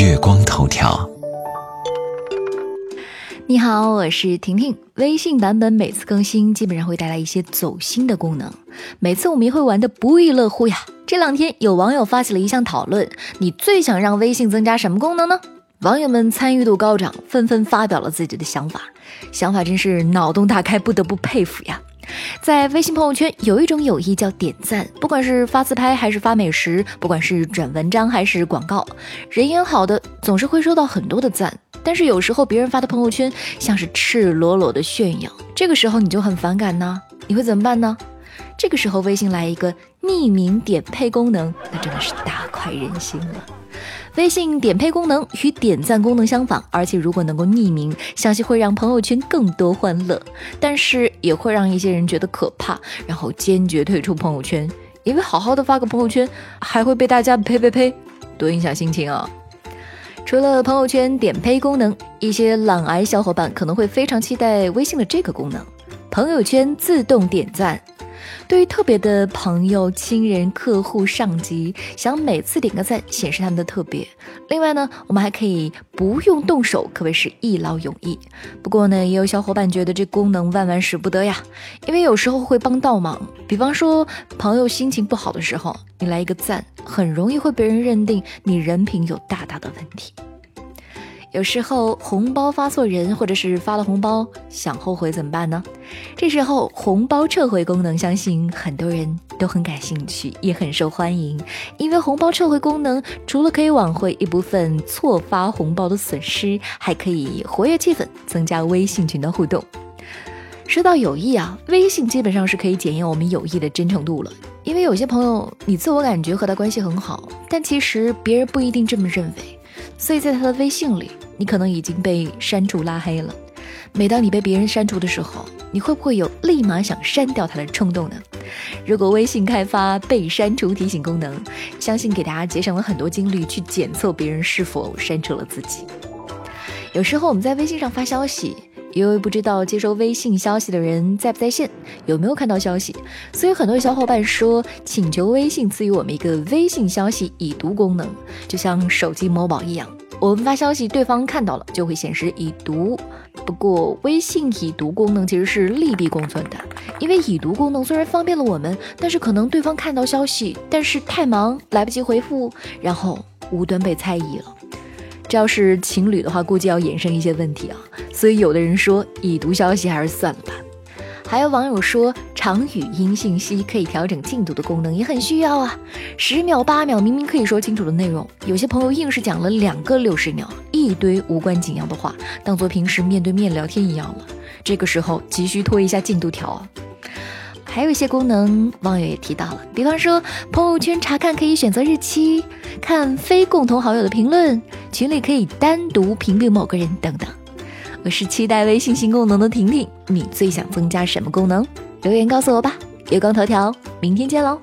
月光头条。你好，我是婷婷。微信版本每次更新，基本上会带来一些走心的功能，每次我们也会玩的不亦乐乎呀。这两天有网友发起了一项讨论：你最想让微信增加什么功能呢？网友们参与度高涨，纷纷发表了自己的想法，想法真是脑洞大开，不得不佩服呀。在微信朋友圈有一种友谊叫点赞，不管是发自拍还是发美食，不管是转文章还是广告，人缘好的总是会收到很多的赞。但是有时候别人发的朋友圈像是赤裸裸的炫耀，这个时候你就很反感呢，你会怎么办呢？这个时候微信来一个匿名点配功能，那真的是大快人心了。微信点配功能与点赞功能相仿，而且如果能够匿名，相信会让朋友圈更多欢乐，但是也会让一些人觉得可怕，然后坚决退出朋友圈，因为好好的发个朋友圈还会被大家呸呸呸，多影响心情啊！除了朋友圈点配功能，一些懒癌小伙伴可能会非常期待微信的这个功能——朋友圈自动点赞。对于特别的朋友、亲人、客户、上级，想每次点个赞，显示他们的特别。另外呢，我们还可以不用动手，可谓是一劳永逸。不过呢，也有小伙伴觉得这功能万万使不得呀，因为有时候会帮倒忙。比方说，朋友心情不好的时候，你来一个赞，很容易会被人认定你人品有大大的问题。有时候红包发错人，或者是发了红包想后悔怎么办呢？这时候红包撤回功能，相信很多人都很感兴趣，也很受欢迎。因为红包撤回功能除了可以挽回一部分错发红包的损失，还可以活跃气氛，增加微信群的互动。说到友谊啊，微信基本上是可以检验我们友谊的真诚度了。因为有些朋友，你自我感觉和他关系很好，但其实别人不一定这么认为。所以在他的微信里，你可能已经被删除拉黑了。每当你被别人删除的时候，你会不会有立马想删掉他的冲动呢？如果微信开发被删除提醒功能，相信给大家节省了很多精力去检测别人是否删除了自己。有时候我们在微信上发消息，因为不知道接收微信消息的人在不在线，有没有看到消息，所以很多小伙伴说请求微信赐予我们一个微信消息已读功能，就像手机某宝一样。我们发消息，对方看到了就会显示已读。不过，微信已读功能其实是利弊共存的，因为已读功能虽然方便了我们，但是可能对方看到消息，但是太忙来不及回复，然后无端被猜疑了。这要是情侣的话，估计要衍生一些问题啊。所以有的人说，已读消息还是算了吧。还有网友说，长语音信息可以调整进度的功能也很需要啊。十秒、八秒，明明可以说清楚的内容，有些朋友硬是讲了两个六十秒，一堆无关紧要的话，当做平时面对面聊天一样了。这个时候急需拖一下进度条啊。还有一些功能，网友也提到了，比方说朋友圈查看可以选择日期，看非共同好友的评论，群里可以单独屏蔽某个人等等。我是期待微信新功能的婷婷，你最想增加什么功能？留言告诉我吧。月光头条，明天见喽。